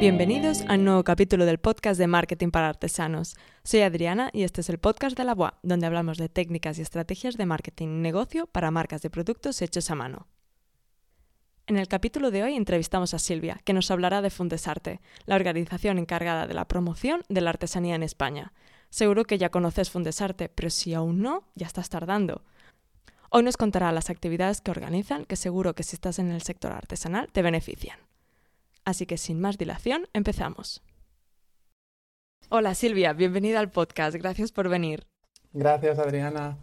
Bienvenidos a un nuevo capítulo del podcast de Marketing para Artesanos. Soy Adriana y este es el podcast de la BOA, donde hablamos de técnicas y estrategias de marketing y negocio para marcas de productos hechos a mano. En el capítulo de hoy entrevistamos a Silvia, que nos hablará de Fundesarte, la organización encargada de la promoción de la artesanía en España. Seguro que ya conoces Fundesarte, pero si aún no, ya estás tardando. Hoy nos contará las actividades que organizan, que seguro que si estás en el sector artesanal te benefician. Así que sin más dilación, empezamos. Hola Silvia, bienvenida al podcast. Gracias por venir. Gracias Adriana.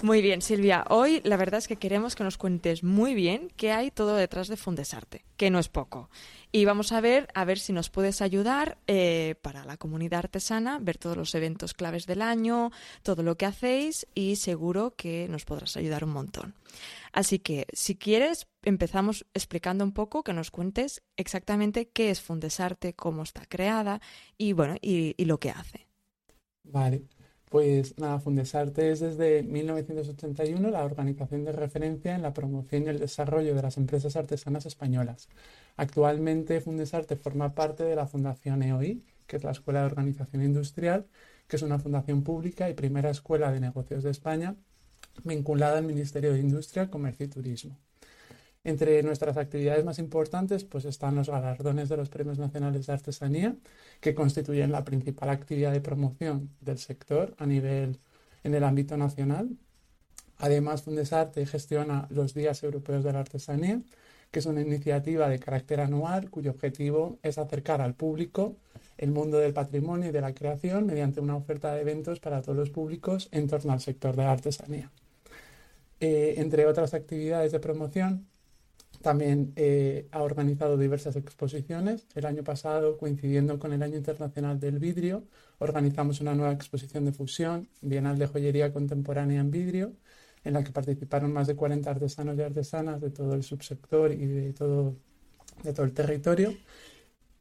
Muy bien, Silvia. Hoy la verdad es que queremos que nos cuentes muy bien qué hay todo detrás de Fundesarte, que no es poco. Y vamos a ver, a ver si nos puedes ayudar eh, para la comunidad artesana, ver todos los eventos claves del año, todo lo que hacéis y seguro que nos podrás ayudar un montón. Así que, si quieres, empezamos explicando un poco, que nos cuentes exactamente qué es Fundesarte, cómo está creada y bueno, y lo que hace. Vale. Pues nada, Fundesarte es desde 1981 la organización de referencia en la promoción y el desarrollo de las empresas artesanas españolas. Actualmente Fundesarte forma parte de la Fundación EOI, que es la Escuela de Organización Industrial, que es una fundación pública y primera escuela de negocios de España vinculada al Ministerio de Industria, Comercio y Turismo. Entre nuestras actividades más importantes pues están los galardones de los Premios Nacionales de Artesanía, que constituyen la principal actividad de promoción del sector a nivel en el ámbito nacional. Además, Fundesarte gestiona los Días Europeos de la Artesanía, que es una iniciativa de carácter anual cuyo objetivo es acercar al público el mundo del patrimonio y de la creación mediante una oferta de eventos para todos los públicos en torno al sector de la artesanía. Eh, entre otras actividades de promoción, también eh, ha organizado diversas exposiciones. El año pasado, coincidiendo con el Año Internacional del Vidrio, organizamos una nueva exposición de fusión, Bienal de Joyería Contemporánea en Vidrio, en la que participaron más de 40 artesanos y artesanas de todo el subsector y de todo, de todo el territorio.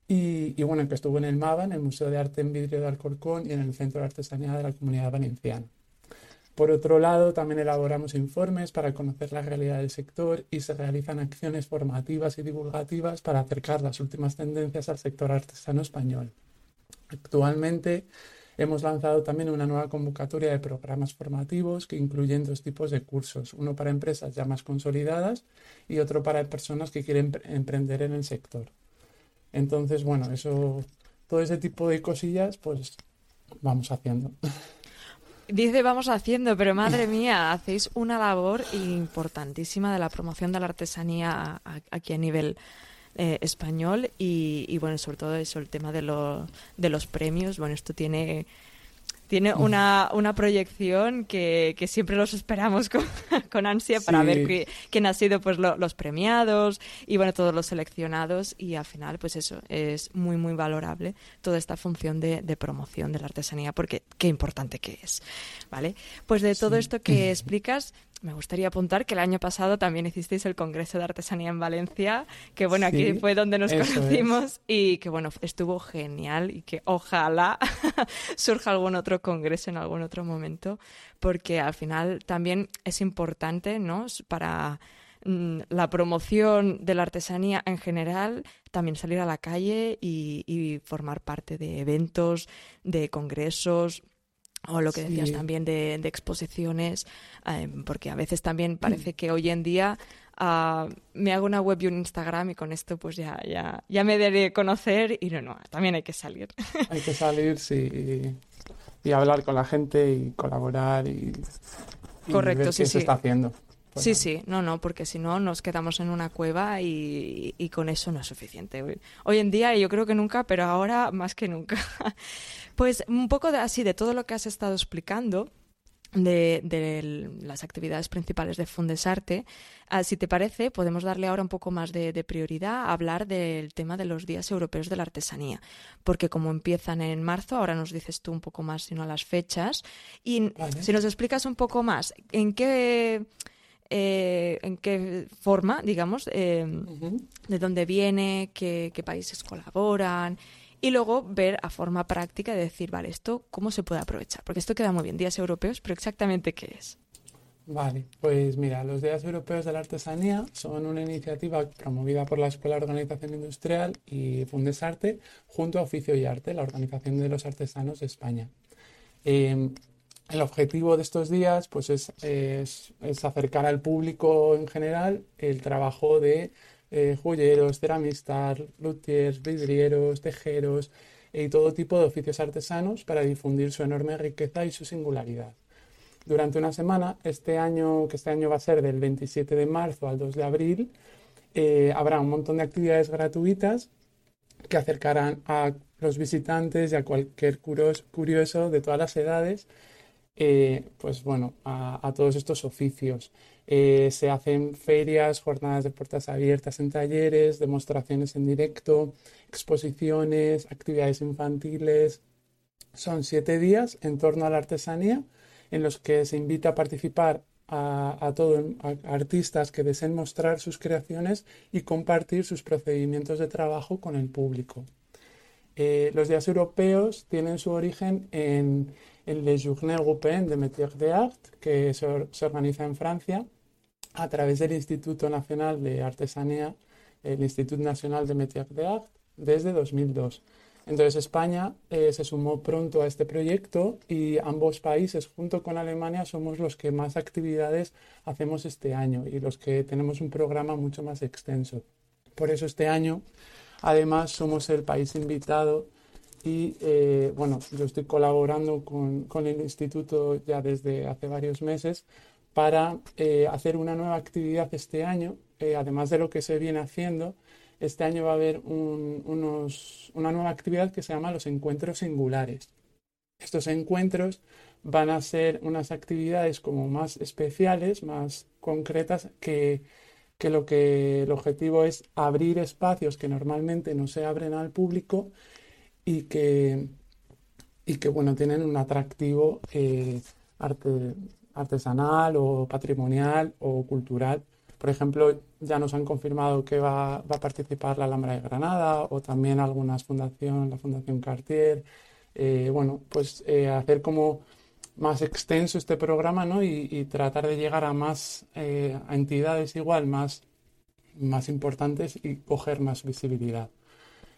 Y, bueno, que estuvo en el MAVA, en el Museo de Arte en Vidrio de Alcorcón y en el Centro de Artesanía de la Comunidad Valenciana. Por otro lado, también elaboramos informes para conocer la realidad del sector y se realizan acciones formativas y divulgativas para acercar las últimas tendencias al sector artesano español. Actualmente hemos lanzado también una nueva convocatoria de programas formativos que incluyen dos tipos de cursos, uno para empresas ya más consolidadas y otro para personas que quieren emprender en el sector. Entonces, bueno, eso, todo ese tipo de cosillas, pues vamos haciendo. Dice vamos haciendo, pero madre mía, hacéis una labor importantísima de la promoción de la artesanía aquí a nivel eh, español y, bueno, sobre todo eso, el tema de, de los premios. Bueno, esto tiene tiene una, una proyección que, que, siempre los esperamos con, con ansia para ver quién ha sido pues los premiados y bueno todos los seleccionados. Y al final pues eso es muy muy valorable toda esta función de, de promoción de la artesanía porque qué importante que es vale pues de todo esto que explicas me gustaría apuntar que el año pasado también hicisteis el Congreso de Artesanía en Valencia, que bueno, aquí fue donde nos conocimos y que bueno, estuvo genial y que ojalá surja algún otro congreso en algún otro momento, porque al final también es importante, ¿no? Para mm, la promoción de la artesanía en general, también salir a la calle y formar parte de eventos, de congresos, o lo que decías también de, exposiciones, em, porque a veces también parece que hoy en día ah, me hago una web y un Instagram y con esto pues ya, ya, ya me daré conocer y no, no, también hay que salir. Hay que salir, sí, y, hablar con la gente y colaborar y, Correcto, ver sí, qué se está haciendo. Sí, sí, no, no, porque si no nos quedamos en una cueva y, y, con eso no es suficiente. Hoy en día, yo creo que nunca, pero ahora más que nunca. Pues un poco de, así de todo lo que has estado explicando. De, de, las actividades principales de Fundesarte. Ah, si te parece, podemos darle ahora un poco más de, prioridad a hablar del tema de los días europeos de la artesanía, porque como empiezan en marzo, ahora nos dices tú un poco más, sino las fechas, y si nos explicas un poco más en qué eh, en qué forma, digamos, eh, de dónde viene, qué, países colaboran y luego ver a forma práctica de decir, vale, esto cómo se puede aprovechar, porque esto queda muy bien, días europeos, pero exactamente qué es. Vale, pues mira, los Días Europeos de la Artesanía son una iniciativa promovida por la Escuela de Organización Industrial y Fundesarte junto a Oficio y Arte, la Organización de los Artesanos de España. Em, el objetivo de estos días pues es, acercar al público en general el trabajo de eh, joyeros, ceramistas, luthiers, vidrieros, tejeros y todo tipo de oficios artesanos para difundir su enorme riqueza y su singularidad durante una semana. Este año, que este año va a ser del 27 de marzo al 2 de abril, eh, habrá un montón de actividades gratuitas que acercarán a los visitantes y a cualquier curioso de todas las edades, eh, pues bueno, a, todos estos oficios. Eh, se hacen ferias, jornadas de puertas abiertas en talleres, demostraciones en directo, exposiciones, actividades infantiles. Son siete días en torno a la artesanía en los que se invita a participar a, a artistas que deseen mostrar sus creaciones y compartir sus procedimientos de trabajo con el público. Eh, los días europeos tienen su origen en, en Les Journées Européennes de Métiers d'Art, que se, organiza en Francia a través del Instituto Nacional de Artesanía, el Institut Nacional de Métiers d'Art, desde 2002. Entonces España eh, se sumó pronto a este proyecto y ambos países, junto con Alemania, somos los que más actividades hacemos este año y los que tenemos un programa mucho más extenso. Por eso este año, además, somos el país invitado y eh, bueno, yo estoy colaborando con, con, el instituto ya desde hace varios meses para eh, hacer una nueva actividad este año, además de lo que se viene haciendo este año va a haber una nueva actividad que se llama los encuentros singulares. Estos encuentros van a ser unas actividades como más especiales, más concretas, que, lo que el objetivo es abrir espacios que normalmente no se abren al público y que, y que bueno, tienen un atractivo eh, artesanal o patrimonial o cultural por ejemplo, ya nos han confirmado que va, a participar la Alhambra de Granada o también algunas fundaciones, la Fundación Cartier. Eh, bueno, pues eh, hacer como más extenso este programa ¿no? y, tratar de llegar a más entidades igual, más, más importantes y coger más visibilidad.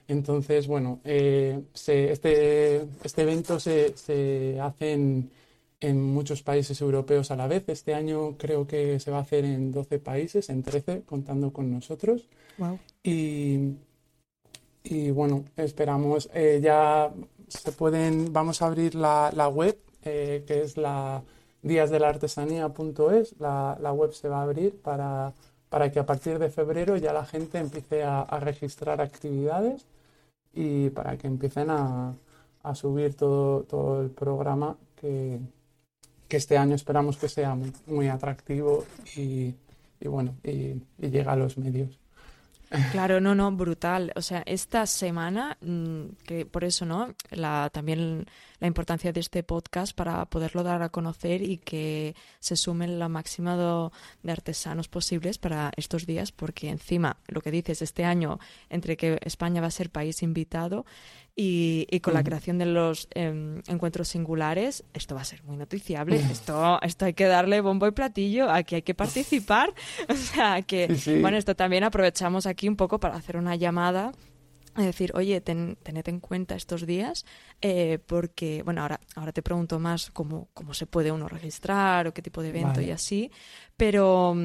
Entonces, bueno, este, este evento se, se hace en, en muchos países europeos a la vez. Este año creo que se va a hacer en 12 países, en 13, contando con nosotros. Y, y, bueno, esperamos, eh, ya se pueden, vamos a abrir la, la web, eh, que es la díasdelartesanía.es. La, la web se va a abrir para, para que a partir de febrero ya la gente empiece a, a registrar actividades y para que empiecen a, a subir todo, todo el programa que, que este año esperamos que sea muy, atractivo y, bueno, y, y llega a los medios. Claro, no, no, brutal. O sea, esta semana, mm, que por eso, ¿no? La, también la importancia de este podcast para poderlo dar a conocer y que se sumen la máxima de artesanos posibles para estos días, porque encima, lo que dices, este año, entre que España va a ser país invitado y, con la creación de los em, encuentros singulares, esto va a ser muy noticiable. Esto, esto hay que darle bombo y platillo, aquí hay que participar. O sea que, bueno, esto también aprovechamos aquí un poco para hacer una llamada es decir, oye, tened en cuenta estos días, eh, porque, bueno, ahora, ahora te pregunto más cómo, cómo se puede uno registrar o qué tipo de evento y así, pero,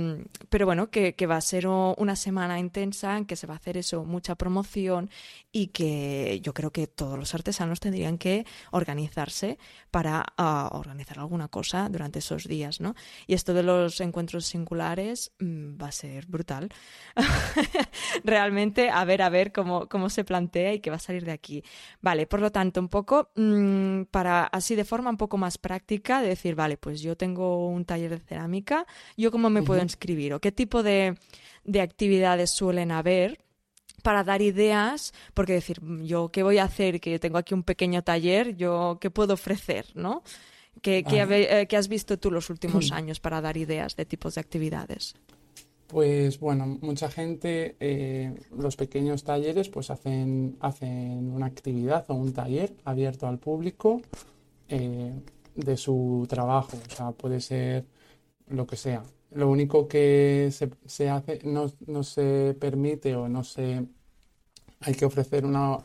pero bueno, que, va a ser una semana intensa en que se va a hacer eso, mucha promoción y que yo creo que todos los artesanos tendrían que organizarse para ah, organizar alguna cosa durante esos días, ¿no? Y esto de los encuentros singulares mm, va a ser brutal. Realmente, a ver, a ver cómo, cómo se plantea y qué va a salir de aquí. Vale, por lo tanto, un poco mmm, para así de forma un poco más práctica, de decir, vale, pues yo tengo un taller de cerámica, ¿yo cómo me puedo inscribir? ¿O qué tipo de, de actividades suelen haber? para dar ideas, porque decir, yo qué voy a hacer, que tengo aquí un pequeño taller, yo qué puedo ofrecer, ¿no? ¿Qué, eh, ¿qué, has visto tú los últimos años para dar ideas de tipos de actividades? Pues bueno, mucha gente, eh, los pequeños talleres, pues hacen, hacen una actividad o un taller abierto al público eh, de su trabajo. O sea, puede ser lo que sea. Lo único que se, hace, no, no, se permite o no se... Hay que ofrecer una,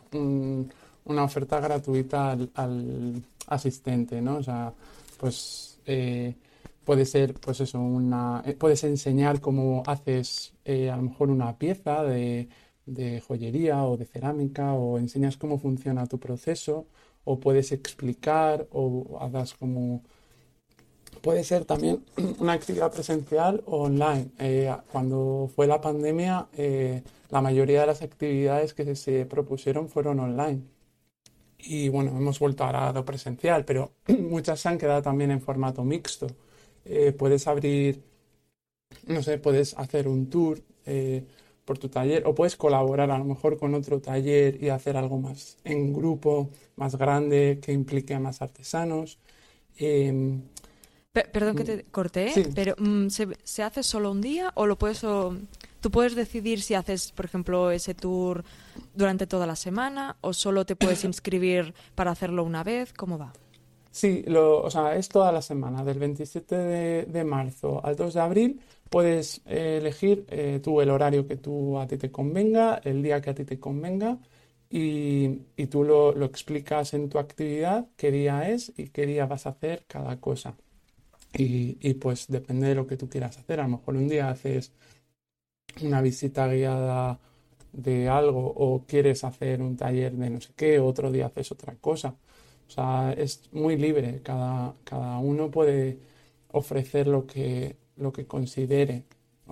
una oferta gratuita al, asistente, ¿no? O sea, pues eh, puede ser, pues eso, una... Eh, puedes enseñar cómo haces a lo mejor una pieza de de joyería o de cerámica o enseñas cómo funciona tu proceso o puedes explicar o hagas como... Puede ser también una actividad presencial o online. Eh, cuando fue la pandemia, eh, la mayoría de las actividades que se propusieron fueron online. Y bueno, hemos vuelto a lo presencial, pero muchas se han quedado también en formato mixto. Eh, puedes abrir, no sé, puedes hacer un tour por tu taller o puedes colaborar a lo mejor con otro taller y hacer algo más en grupo, más grande, que implique a más artesanos. Perdón que te mm, corté, pero mm, ¿se, hace solo un día o lo puedes... ¿Tú puedes decidir si haces, por ejemplo, ese tour durante toda la semana o solo te puedes inscribir para hacerlo una vez? ¿Cómo va? Sí, lo, o sea, es toda la semana, del 27 de, de marzo al 2 de abril Puedes eh, elegir eh, tú el horario que tú a ti te convenga, el día que a ti te convenga y, y tú lo, lo, explicas en tu actividad, qué día es y qué día vas a hacer cada cosa. Y, y, pues depende de lo que tú quieras hacer. A lo mejor un día haces una visita guiada de algo o quieres hacer un taller de no sé qué, otro día haces otra cosa. O sea, es muy libre, cada, cada uno puede ofrecer lo que, lo que considere.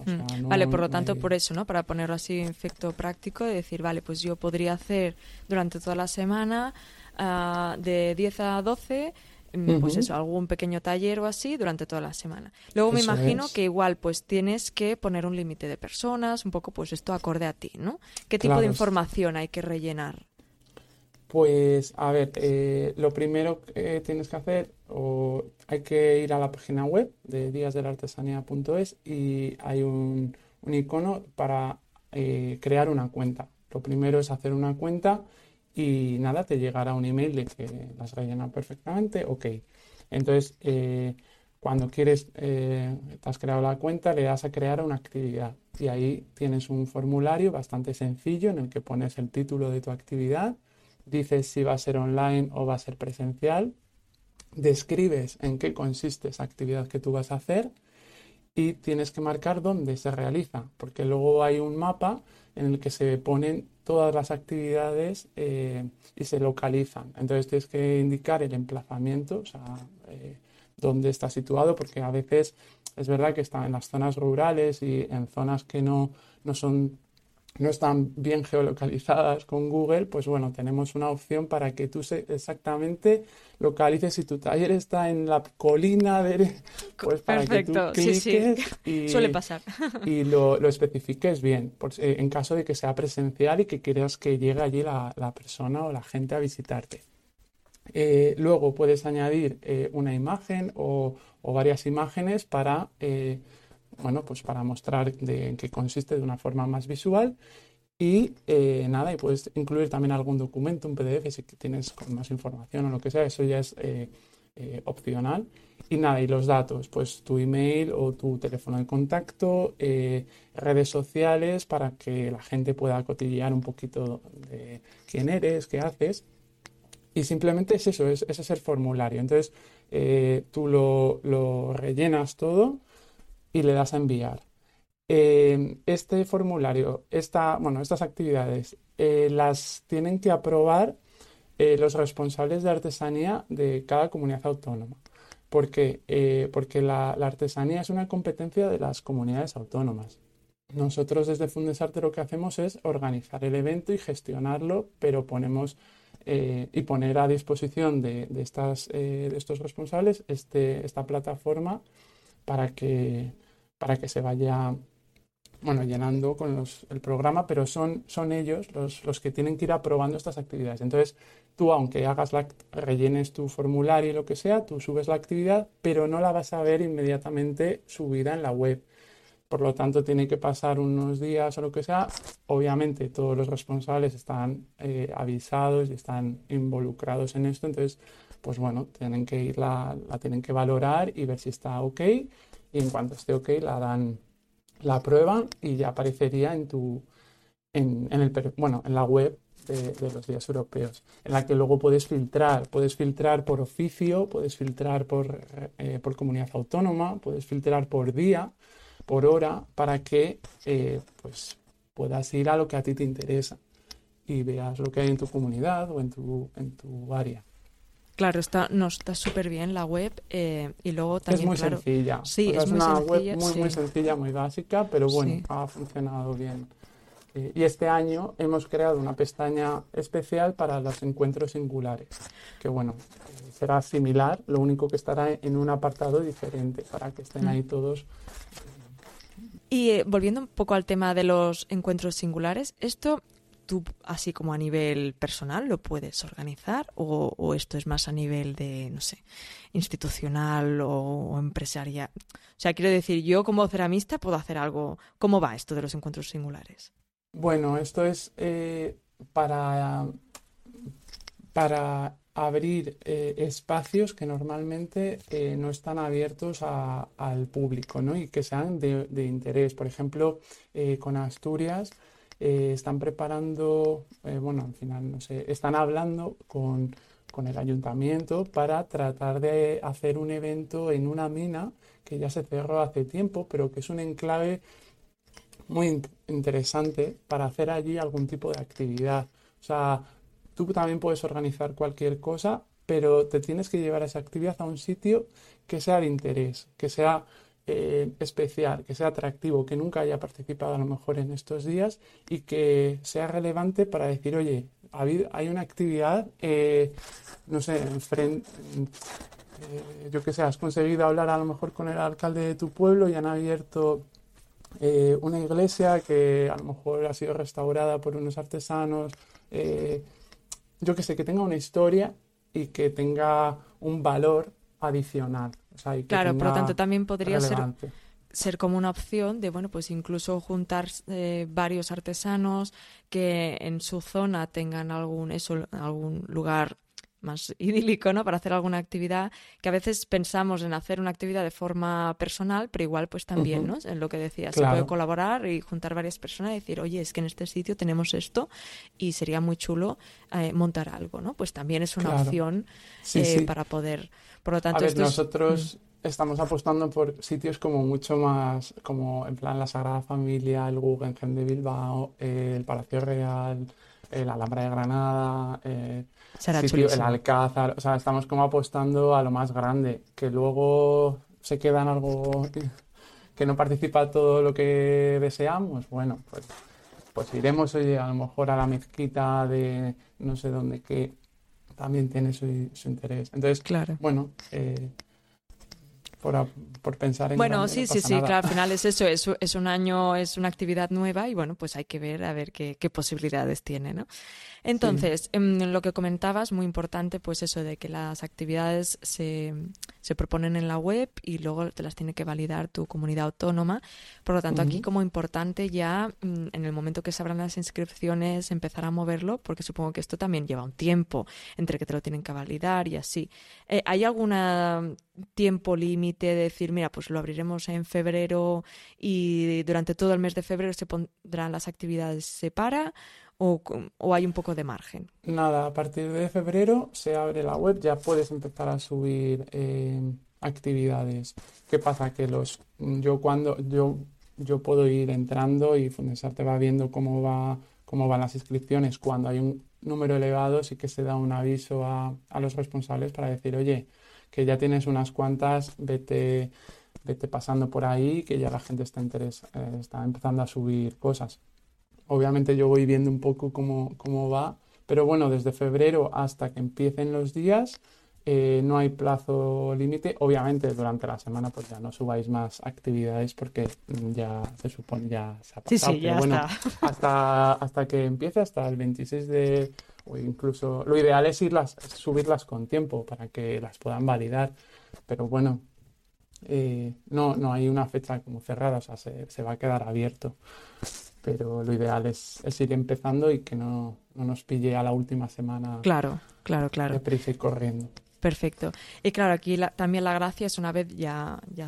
Mm. vale, por lo tanto, por eso, ¿no? Para ponerlo así en efecto práctico, de decir, vale, pues yo podría hacer durante toda la semana ah, de 10 a 12 mm, pues eso, algún pequeño taller o así durante toda la semana. Luego me imagino que igual pues tienes que poner un límite de personas, un poco pues esto acorde a ti, ¿no? ¿Qué tipo de información hay que rellenar? Pues a ver, eh, lo primero que tienes que hacer, o hay que ir a la página web de díasdelartesanía.es y hay un, icono para eh, crear una cuenta. Lo primero es hacer una cuenta y nada, te llegará un email de que las rellenas perfectamente, ok. Entonces, eh, cuando quieres, te has creado la cuenta, le das a crear una actividad y ahí tienes un formulario bastante sencillo en el que pones el título de tu actividad dices si va a ser online o va a ser presencial, describes en qué consiste esa actividad que tú vas a hacer y tienes que marcar dónde se realiza, porque luego hay un mapa en el que se ponen todas las actividades eh, y se localizan. Entonces tienes que indicar el emplazamiento, o sea, eh, dónde está situado, porque a veces es verdad que está en las zonas rurales y en zonas que no, no son no están bien geolocalizadas con Google, pues bueno, tenemos una opción para que tú exactamente localices si tu taller está en la colina de... Pues para que tú cliques Y, Suele pasar. y lo, especifiques bien, eh, en caso de que sea presencial y que quieras que llegue allí la, persona o la gente a visitarte. Eh, luego puedes añadir eh, una imagen o, varias imágenes para bueno, pues para mostrar de en qué consiste de una forma más visual. Y eh, nada, y puedes incluir también algún documento, un PDF, si tienes más información o lo que sea, eso ya es eh, eh, opcional. Y nada, y los datos, pues tu email o tu teléfono de contacto, redes sociales para que la gente pueda cotillear un poquito de quién eres, qué haces. Y simplemente es eso, es, ese es el formulario. Entonces, tú lo, lo rellenas todo y le das a enviar. Eh, este formulario, esta, bueno, estas actividades, eh, las tienen que aprobar eh, los responsables de artesanía de cada comunidad autónoma. ¿Por qué? porque la, artesanía es una competencia de las comunidades autónomas. Nosotros desde Fundesarte lo que hacemos es organizar el evento y gestionarlo, pero ponemos y poner a disposición de, estas, de estos responsables este, esta plataforma para que, para que se vaya bueno, llenando con el programa, pero son, son ellos los, los, que tienen que ir aprobando estas actividades. Entonces, tú, aunque hagas la, rellenes tu formulario y lo que sea, tú subes la actividad, pero no la vas a ver inmediatamente subida en la web. Por lo tanto, tiene que pasar unos días o lo que sea. Obviamente, todos los responsables están eh, avisados y están involucrados en esto. Entonces, pues bueno, tienen que ir la, la tienen que valorar y ver si está ok y en cuanto esté ok la dan, la prueban y ya aparecería en tu, en, en el, bueno, en la web de, los días europeos, en la que luego puedes filtrar, puedes filtrar por oficio, puedes filtrar por, eh, por comunidad autónoma, puedes filtrar por día, por hora, para que eh, pues puedas ir a lo que a ti te interesa y veas lo que hay en tu comunidad o en tu, en tu área. Claro, está, no, está súper bien la web eh, y luego también... Es muy sencilla. Sí, es, una web muy, muy sencilla, muy básica, pero bueno, ha funcionado bien. Y este año hemos creado una pestaña especial para los encuentros singulares, que bueno, será similar, lo único que estará en un apartado diferente para que estén ahí mm. todos. Y eh, volviendo un poco al tema de los encuentros singulares, ¿esto tú, así como a nivel personal, lo puedes organizar o, esto es más a nivel de, no sé, institucional o, o, empresarial? O sea, quiero decir, yo como ceramista puedo hacer algo. ¿Cómo va esto de los encuentros singulares? Bueno, esto es eh, para, para abrir eh, espacios que normalmente eh, no están abiertos al público ¿no? y que sean de, interés. Por ejemplo, con Asturias están preparando, bueno, al final, no sé, están hablando con, con el ayuntamiento para tratar de hacer un evento en una mina que ya se cerró hace tiempo, pero que es un enclave muy interesante para hacer allí algún tipo de actividad. O sea, tú también puedes organizar cualquier cosa, pero te tienes que llevar esa actividad a un sitio que sea de interés, que sea eh, especial, que sea atractivo, que nunca haya participado a lo mejor en estos días y que sea relevante para decir, oye, hay una actividad, eh, no sé, eh, yo que sé, has conseguido hablar a lo mejor con el alcalde de tu pueblo y han abierto eh, una iglesia que a lo mejor ha sido restaurada por unos artesanos, yo que sé, que tenga una historia y que tenga un valor adicional. Claro, por lo tanto también podría ser ser como una opción de, bueno, pues incluso juntar eh, varios artesanos que en su zona tengan algún, eso, algún lugar más idílico, ¿no? Para hacer alguna actividad, que a veces pensamos en hacer una actividad de forma personal, pero igual pues también, ¿no? En lo que decías, se puede colaborar y juntar varias personas y decir, oye, es que en este sitio tenemos esto y sería muy chulo eh, montar algo, ¿no? Pues también es una opción eh, para poder, por lo tanto... nosotros... Mm. Estamos apostando por sitios como mucho más, como en plan la Sagrada Familia, el Guggenheim de Bilbao, el Palacio Real, el Alhambra de Granada, eh, el Alcázar, o sea, estamos como apostando a lo más grande, que luego se queda en algo que no participa todo lo que deseamos, bueno, pues, pues iremos oye, a lo mejor a la mezquita de no sé dónde que también tiene su, interés. Entonces, claro. bueno, eh, por, pensar en Bueno, sí, sí, sí, claro, al final es eso, es, es, un año, es una actividad nueva y bueno, pues hay que ver a ver qué, qué posibilidades tiene, ¿no? Entonces, en em, lo que comentabas, muy importante, pues eso de que las actividades se, se proponen en la web y luego te las tiene que validar tu comunidad autónoma. Por lo tanto, aquí como importante ya mm, en el momento que se abran las inscripciones empezar a moverlo, porque supongo que esto también lleva un tiempo entre que te lo tienen que validar y así. Eh, ¿Hay algún tiempo límite de decir, mira, pues lo abriremos en febrero y durante todo el mes de febrero se pondrán las actividades separa? o, hay un poco de margen? Nada, a partir de febrero se abre la web, ya puedes empezar a subir eh, actividades. ¿Qué pasa? Que los yo cuando yo yo puedo ir entrando y Fundesar te va viendo cómo va cómo van las inscripciones. Cuando hay un número elevado sí que se da un aviso a, a los responsables para decir, oye, que ya tienes unas cuantas, vete, vete pasando por ahí, que ya la gente está, interes eh, está empezando a subir cosas. Obviamente yo voy viendo un poco cómo, cómo va, pero bueno, desde febrero hasta que empiecen los días eh, no hay plazo límite. Obviamente durante la semana pues ya no subáis más actividades porque ya se supone ya se ha pasado. Sí, sí, ya está. Hasta, hasta que empiece, hasta el 26 de... o incluso... Lo ideal es irlas, subirlas con tiempo para que las puedan validar. Pero bueno, eh, no, no hay una fecha como cerrada, o sea, se, se va a quedar abierto pero lo ideal es, ir empezando y que no, nos pille a la última semana. Claro, claro, claro. De prisa y corriendo. Perfecto. Y claro, aquí también la gracia es una vez ya, ya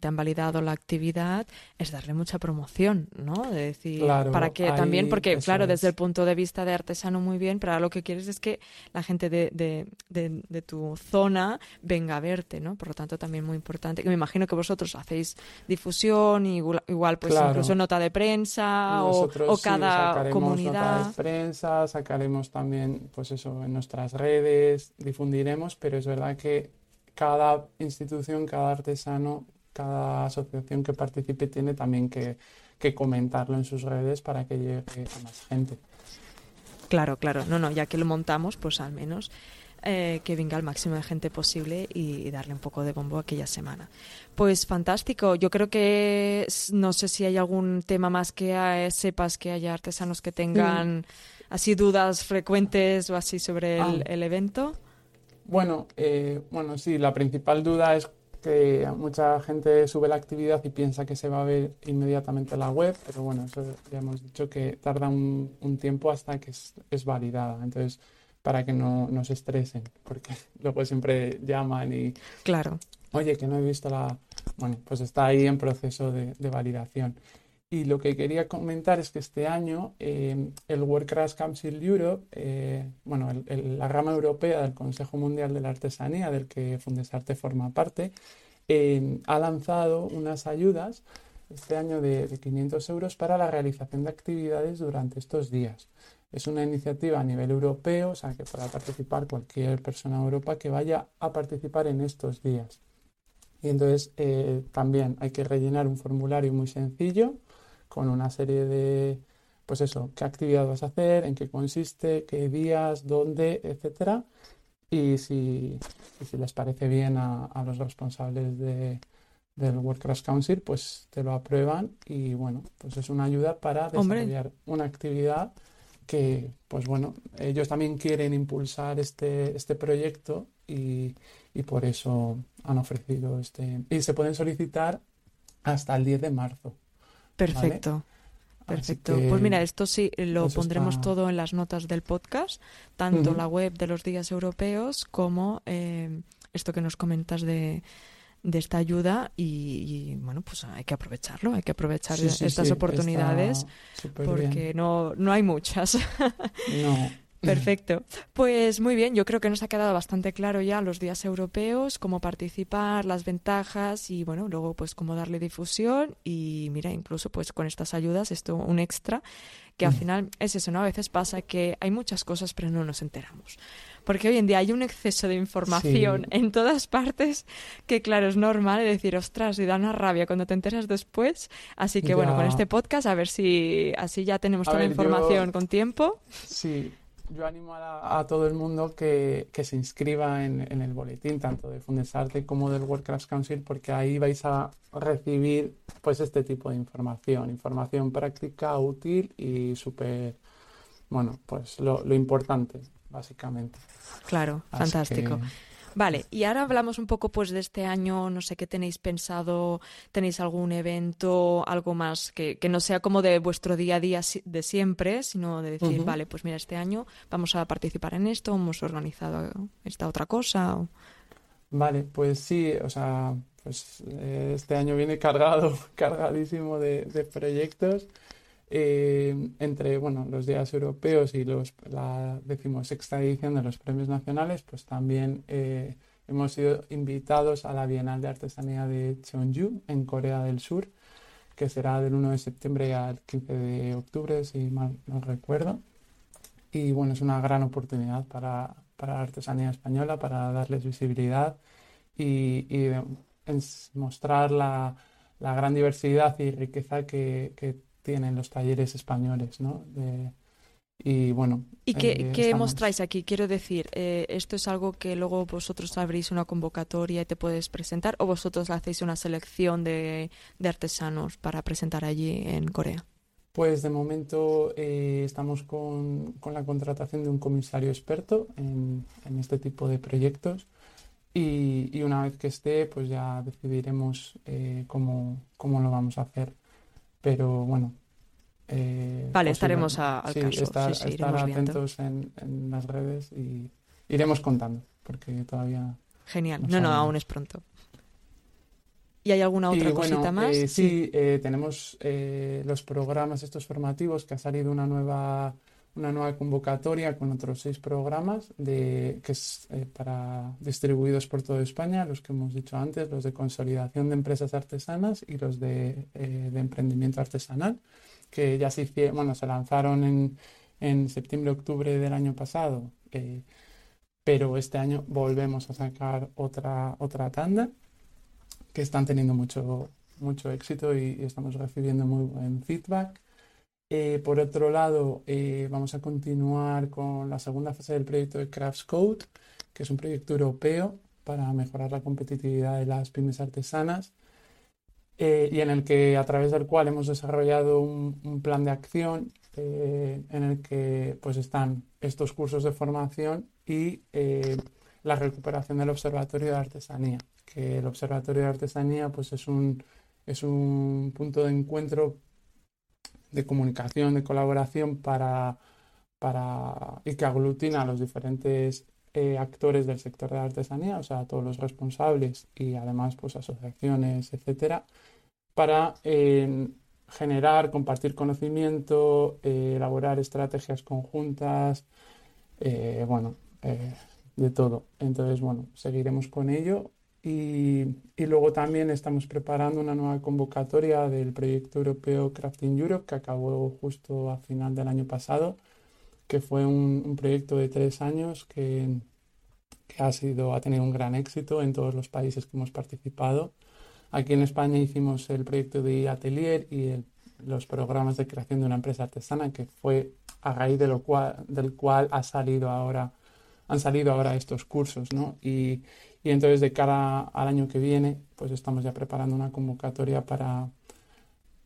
te han validado la actividad, es darle mucha promoción, ¿no? De decir, para que también, porque claro, desde el punto de vista de artesano muy bien, pero lo que quieres es que la gente de, de, de, tu zona venga a verte, ¿no? Por lo tanto, también muy importante. Me imagino que vosotros hacéis difusión, igual, igual pues incluso nota de prensa o, o, cada comunidad. Nota de prensa, sacaremos también, pues eso, en nuestras redes, difundiremos pero es verdad que cada institución, cada artesano, cada asociación que participe tiene también que, comentarlo en sus redes para que llegue a más gente. Claro, claro. No, no, ya que lo montamos, pues al menos eh, que venga el máximo de gente posible y, darle un poco de bombo aquella semana. Pues fantástico. Yo creo que no sé si hay algún tema más que eh, sepas que haya artesanos que tengan mm. así dudas frecuentes o así sobre el ah. evento. Bueno, eh, bueno, sí, la principal duda es que mucha gente sube la actividad y piensa que se va a ver inmediatamente la web, pero bueno, eso ya hemos dicho que tarda un, tiempo hasta que es, validada. Entonces, para que no, no, se estresen, porque luego siempre llaman y... Claro. Oye, que no he visto la... Bueno, pues está ahí en proceso de validación. Y lo que quería comentar es que este año eh, el World Council Europe, eh, bueno, la rama europea del Consejo Mundial de la Artesanía, del que Fundesarte forma parte, eh, ha lanzado unas ayudas este año de, de 500 euros para la realización de actividades durante estos días. Es una iniciativa a nivel europeo, o sea que pueda participar cualquier persona de Europa que vaya a participar en estos días. Y entonces también hay que rellenar un formulario muy sencillo con una serie de, pues eso, qué actividad vas a hacer, en qué consiste, qué días, dónde, etcétera. Y si, si les parece bien a, los responsables de, del World Crash Council, pues te lo aprueban y bueno, pues es una ayuda para desarrollar una actividad que, pues bueno, ellos también quieren impulsar este, este proyecto y, y por eso han ofrecido este... Y se pueden solicitar hasta el 10 de marzo. Perfecto. Perfecto. Pues mira, esto sí lo pondremos todo en las notas del podcast, tanto la web de los días europeos como eh, esto que nos comentas de, de esta ayuda y, bueno, pues hay que aprovecharlo, hay que aprovechar estas oportunidades porque no, no hay muchas. no. Perfecto. Pues muy bien, yo creo que nos ha quedado bastante claro ya los días europeos, cómo participar, las ventajas y bueno, luego pues cómo darle difusión y mira, incluso pues con estas ayudas, esto un extra, que al mm. final es eso, ¿no? A veces pasa que hay muchas cosas pero no nos enteramos. Porque hoy en día hay un exceso de información en todas partes que claro, es normal decir, ostras, y da una rabia cuando te enteras después. Así que bueno, con este podcast a ver si así ya tenemos toda la información con tiempo. Sí, yo animo a, todo el mundo que, se inscriba en, el boletín, tanto de Fundesarte como del World Craft Council, porque ahí vais a recibir pues este tipo de información, información práctica, útil y súper, bueno, pues lo, importante, básicamente. Claro, fantástico. Vale, y ahora hablamos un poco pues de este año, no sé qué tenéis pensado, tenéis algún evento, algo más que, que no sea como de vuestro día a día de siempre, sino de decir, vale, pues mira, este año vamos a participar en esto, hemos organizado esta otra cosa. Vale, pues sí, o sea, pues eh, este año viene cargado, cargadísimo de, de proyectos. Eh, entre bueno, los días europeos y los, la decimosexta edición de los premios nacionales, pues también eh, hemos sido invitados a la Bienal de Artesanía de Cheonju en Corea del Sur, que será del 1 de septiembre al 15 de octubre, si mal no recuerdo. Y bueno, es una gran oportunidad para, para la artesanía española, para darles visibilidad y, y mostrar la, la, gran diversidad y riqueza que, que tienen los talleres españoles, ¿no? y bueno. ¿Y qué, eh, mostráis aquí? Quiero decir, eh, ¿esto es algo que luego vosotros abrís una convocatoria y te puedes presentar o vosotros hacéis una selección de, artesanos para presentar allí en Corea? Pues de momento eh, estamos con, la contratación de un comisario experto en, este tipo de proyectos y, y, una vez que esté, pues ya decidiremos cómo, cómo lo vamos a hacer pero bueno. Eh, vale, estaremos al caso. Estar, atentos en, las redes y iremos contando. porque todavía... Genial, no, no, aún es pronto. ¿Y hay alguna otra cosita más? Eh, sí, eh, tenemos eh, los programas estos formativos que ha salido una nueva una nueva convocatoria con otros seis programas de, que es para distribuidos por toda España, los que hemos dicho antes, los de consolidación de empresas artesanas y los de, de emprendimiento artesanal, que ya se hicieron, bueno, se lanzaron en, en septiembre-octubre del año pasado, pero este año volvemos a sacar otra, otra tanda que están teniendo mucho, mucho éxito y, estamos recibiendo muy buen feedback. Eh, por otro lado, eh, vamos a continuar con la segunda fase del proyecto de Crafts Code, que es un proyecto europeo para mejorar la competitividad de las pymes artesanas eh, y en el que a través del cual hemos desarrollado un, plan de acción en el que pues están estos cursos de formación y la recuperación del Observatorio de Artesanía que el Observatorio de Artesanía pues es un, es un punto de encuentro de comunicación, de colaboración para, para, y que aglutina a los diferentes eh, actores del sector de la artesanía, o sea, todos los responsables y además pues asociaciones, etcétera, para eh, generar, compartir conocimiento, eh, elaborar estrategias conjuntas, bueno, de todo. Entonces, bueno, seguiremos con ello. Y, luego también estamos preparando una nueva convocatoria del proyecto europeo Crafting Europe que acabó justo a final del año pasado, que fue un, proyecto de tres años que, ha, sido, ha tenido un gran éxito en todos los países que hemos participado. Aquí en España hicimos el proyecto de Atelier y los programas de creación de una empresa artesana, que fue a raíz de lo cual, del cual ha salido ahora, han salido ahora estos cursos, ¿no? Y, y entonces de cara al año que viene, pues estamos ya preparando una convocatoria para,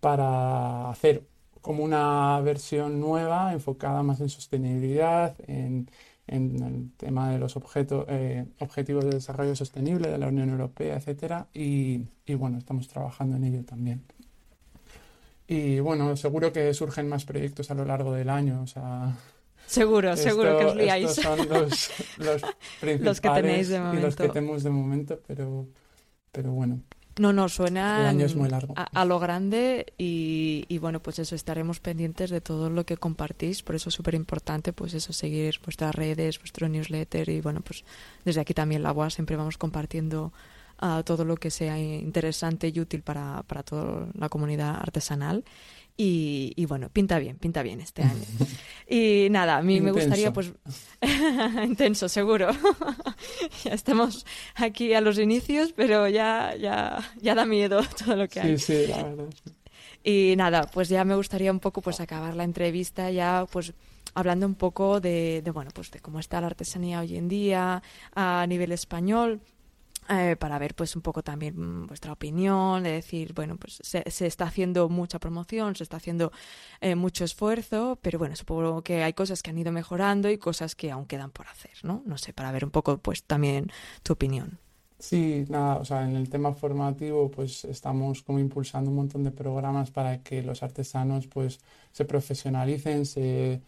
para hacer como una versión nueva enfocada más en sostenibilidad, en, el tema de los objetos, eh, objetivos de desarrollo sostenible de la Unión Europea, etcétera, y, y, bueno, estamos trabajando en ello también. Y bueno, seguro que surgen más proyectos a lo largo del año, o sea, Seguro, seguro que os liáis. Estos son los, los principales que tenéis de momento. y los que tenemos de momento, pero, pero bueno. No, no, suena año es muy largo. A, lo grande y, y, bueno, pues eso, estaremos pendientes de todo lo que compartís, por eso es súper importante, pues eso, seguir vuestras redes, vuestro newsletter y bueno, pues desde aquí también la UA siempre vamos compartiendo uh, todo lo que sea interesante y útil para, para toda la comunidad artesanal y, bueno, pinta bien, pinta bien este año. Y nada, a mí me gustaría, pues, intenso, seguro. ya estamos aquí a los inicios, pero ya, ya, ya da miedo todo lo que hay. Sí, sí, la verdad. Y nada, pues ya me gustaría un poco, pues, acabar la entrevista ya, pues, hablando un poco de, de bueno, pues, de cómo está la artesanía hoy en día a nivel español eh, para ver pues un poco también mm, vuestra opinión, de decir, bueno, pues se, está haciendo mucha promoción, se está haciendo eh, mucho esfuerzo, pero bueno, supongo que hay cosas que han ido mejorando y cosas que aún quedan por hacer, ¿no? No sé, para ver un poco pues también tu opinión. Sí, nada, o sea, en el tema formativo pues estamos como impulsando un montón de programas para que los artesanos pues se profesionalicen, se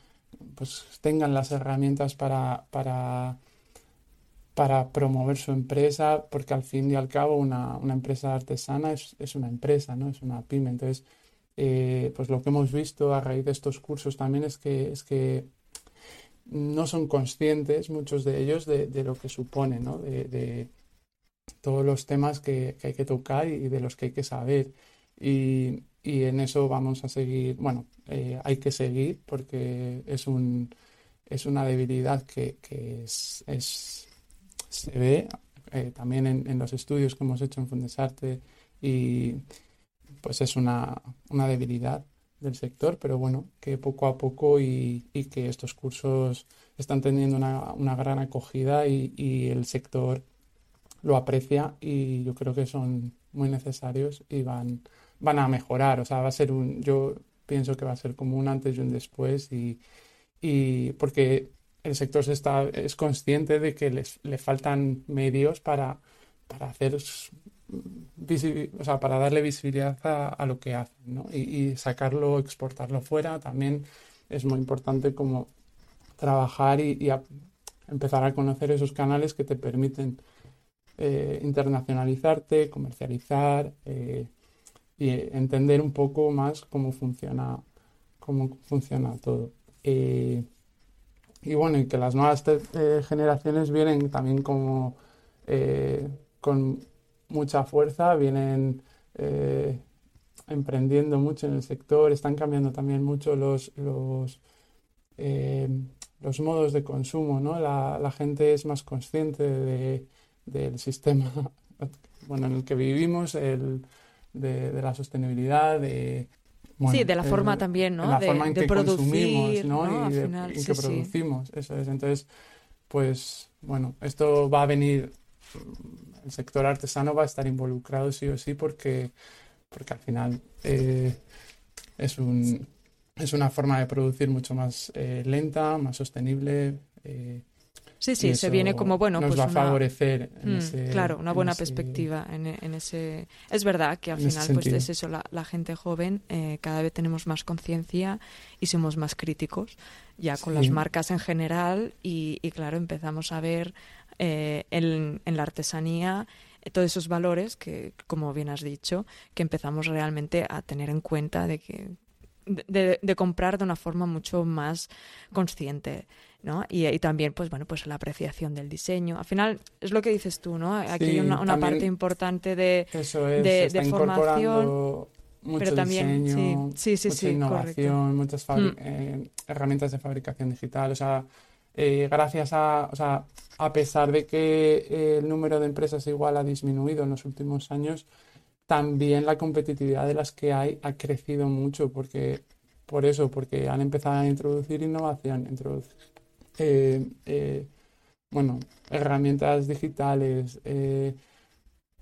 pues tengan las herramientas para, para para promover su empresa, porque al fin y al cabo una, una empresa artesana es, es, una empresa, ¿no? Es una pyme. Entonces, eh, pues lo que hemos visto a raíz de estos cursos también es que, es que no son conscientes, muchos de ellos, de, de lo que supone, ¿no? De, de todos los temas que, que, hay que tocar y de los que hay que saber. Y, y en eso vamos a seguir, bueno, eh, hay que seguir porque es, un, es una debilidad que, que es, es se ve eh, también en, los estudios que hemos hecho en Fundesarte y pues es una, debilidad del sector, pero bueno, que poco a poco y, que estos cursos están teniendo una, gran acogida y, el sector lo aprecia y yo creo que son muy necesarios y van, van a mejorar. O sea, va a ser un, yo pienso que va a ser como un antes y un después y, y porque el sector se está, es consciente de que les, le faltan medios para, para hacer o sea, para darle visibilidad a, lo que hacen ¿no? y, sacarlo, exportarlo fuera también es muy importante como trabajar y, empezar a conocer esos canales que te permiten eh, internacionalizarte, comercializar eh, y entender un poco más cómo funciona, cómo funciona todo. Eh, y bueno, y que las nuevas generaciones vienen también como con mucha fuerza, vienen emprendiendo mucho en el sector, están cambiando también mucho los, los, los modos de consumo, ¿no? La, la gente es más consciente de, del sistema bueno, en el que vivimos, el, de, la sostenibilidad, de... sí, de la forma también, ¿no? la forma en que consumimos, ¿no? Y en que producimos, eso es. Entonces, pues, bueno, esto va a venir, el sector artesano va a estar involucrado sí o sí porque, porque al final eh, es, un, es una forma de producir mucho más eh, lenta, más sostenible. Eh, Sí, sí, se viene como, bueno, nos pues va a favorecer. Mm, claro, una buena perspectiva en, ese... Es verdad que al final, pues es eso, la, gente joven, eh, cada vez tenemos más conciencia y somos más críticos ya con las marcas en general y, claro, empezamos a ver eh, en, la artesanía eh, todos esos valores que, como bien has dicho, que empezamos realmente a tener en cuenta de que de, comprar de una forma mucho más consciente. ¿No? Y, también, pues bueno, pues la apreciación del diseño. Al final, es lo que dices tú, ¿no? Aquí hay una, parte importante de, de, formación. Mucho pero también diseño, sí, sí, mucha innovación, muchas mm. eh, herramientas de fabricación digital. O sea, eh, gracias a, o sea, a pesar de que eh, el número de empresas igual ha disminuido en los últimos años, también la competitividad de las que hay ha crecido mucho porque por eso, porque han empezado a introducir innovación, introducir, eh, eh, bueno, herramientas digitales, eh,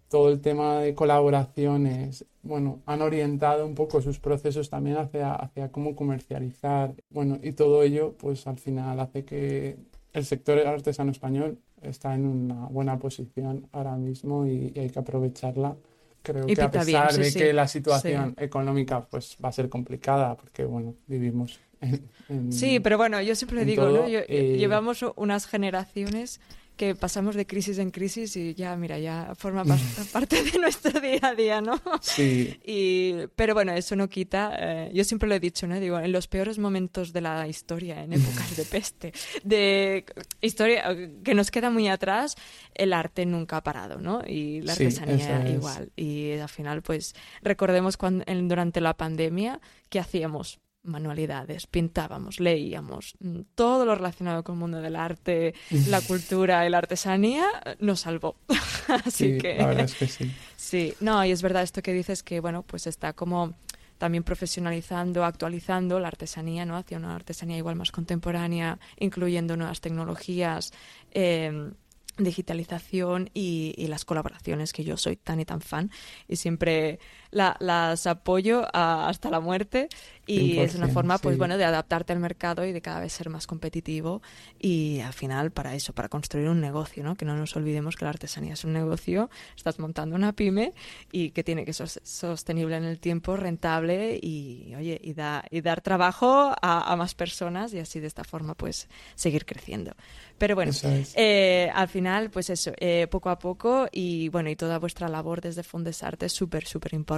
todo el tema de colaboraciones, bueno, han orientado un poco sus procesos también hacia, hacia cómo comercializar, bueno, y todo ello, pues al final hace que el sector artesano español está en una buena posición ahora mismo y hay que aprovecharla. Creo que a pesar de que la situación económica pues va a ser complicada porque bueno vivimos en, sí pero bueno yo siempre digo ¿no? Eh, llevamos unas generaciones que pasamos de crisis en crisis y ya, mira, ya forma parte de nuestro día a día, ¿no? Sí. Y, pero bueno, eso no quita, eh, yo siempre lo he dicho, ¿no? Digo, en los peores momentos de la historia, en épocas de peste, de historia que nos queda muy atrás, el arte nunca ha parado, ¿no? Y la artesanía igual. Y al final, pues, recordemos cuando, durante la pandemia, ¿qué hacíamos? Manualidades, pintábamos, leíamos, mm, todo lo relacionado con el mundo del arte, la cultura y la artesanía nos salvó. Así sí, que la verdad es que sí. Sí, no, y es verdad esto que dices que bueno, pues está como también profesionalizando, actualizando la artesanía, ¿no? Hacia una artesanía igual más contemporánea, incluyendo nuevas tecnologías. Eh, digitalización y, las colaboraciones que yo soy tan y tan fan y siempre las apoyo hasta la muerte y es una forma pues bueno de adaptarte al mercado y de cada vez ser más competitivo y al final para eso para construir un negocio no que no nos olvidemos que la artesanía es un negocio estás montando una pyme y que tiene que ser sostenible en el tiempo rentable y oye y, da, y dar trabajo a, a más personas y así de esta forma pues seguir creciendo. Pero bueno, eh, al final, pues eso, eh, poco a poco y bueno, y toda vuestra labor desde Fundesarte es súper, súper importante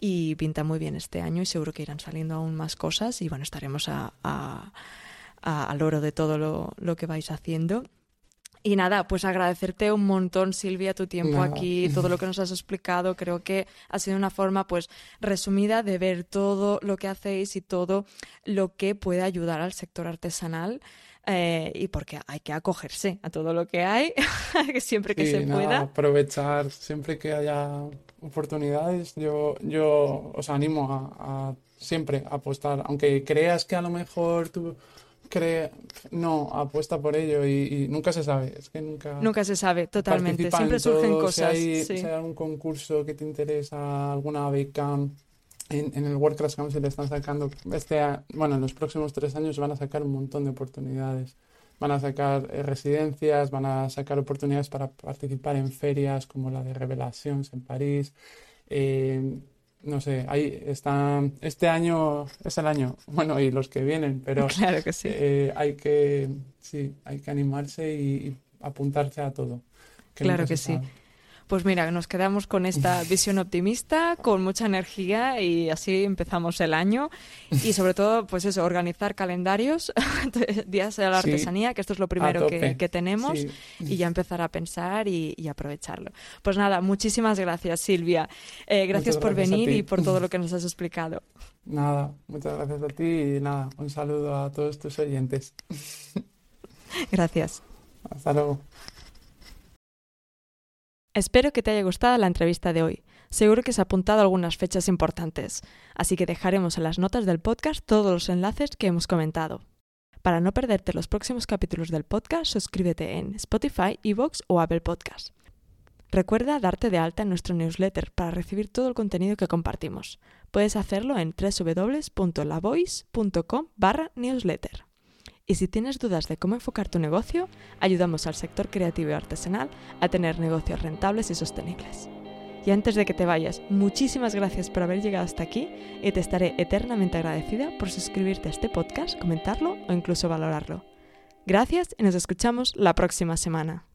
y pinta muy bien este año y seguro que irán saliendo aún más cosas y bueno, estaremos a, al oro de todo lo, lo que vais haciendo. Y nada, pues agradecerte un montón, Silvia, tu tiempo aquí, todo lo que nos has explicado. Creo que ha sido una forma, pues, resumida de ver todo lo que hacéis y todo lo que puede ayudar al sector artesanal. Eh, y porque hay que acogerse a todo lo que hay, siempre que se pueda. Aprovechar siempre que haya oportunidades. Yo, yo os animo a, siempre apostar, aunque creas que a lo mejor tú crees, no, apuesta por ello y, nunca se sabe. Es que nunca. Nunca se sabe, totalmente. Siempre surgen cosas. Si hay, si hay algún concurso que te interesa, alguna beca en, el World Class Council están sacando, este, bueno, en los próximos tres años van a sacar un montón de oportunidades. Van a sacar eh, residencias, van a sacar oportunidades para participar en ferias como la de Revelations en París. Eh, no sé, ahí está, este año es el año, bueno, y los que vienen, pero claro que sí. Eh, hay que, sí, hay que animarse y, apuntarse a todo. claro que sí. Pues mira, nos quedamos con esta visión optimista, con mucha energía y así empezamos el año. Y sobre todo, pues eso, organizar calendarios, días de la artesanía, que esto es lo primero que, tenemos, y ya empezar a pensar y, aprovecharlo. Pues nada, muchísimas gracias, Silvia. Eh, gracias por venir y por todo lo que nos has explicado. Nada, muchas gracias a ti y nada, un saludo a todos tus oyentes. Gracias. Hasta luego. Espero que te haya gustado la entrevista de hoy. Seguro que se ha apuntado algunas fechas importantes, así que dejaremos en las notas del podcast todos los enlaces que hemos comentado. Para no perderte los próximos capítulos del podcast, suscríbete en Spotify, Evox o Apple Podcast. Recuerda darte de alta en nuestro newsletter para recibir todo el contenido que compartimos. Puedes hacerlo en www.lavoice.com/newsletter. Y si tienes dudas de cómo enfocar tu negocio, ayudamos al sector creativo y artesanal a tener negocios rentables y sostenibles. Y antes de que te vayas, muchísimas gracias por haber llegado hasta aquí y te estaré eternamente agradecida por suscribirte a este podcast, comentarlo o incluso valorarlo. Gracias y nos escuchamos la próxima semana.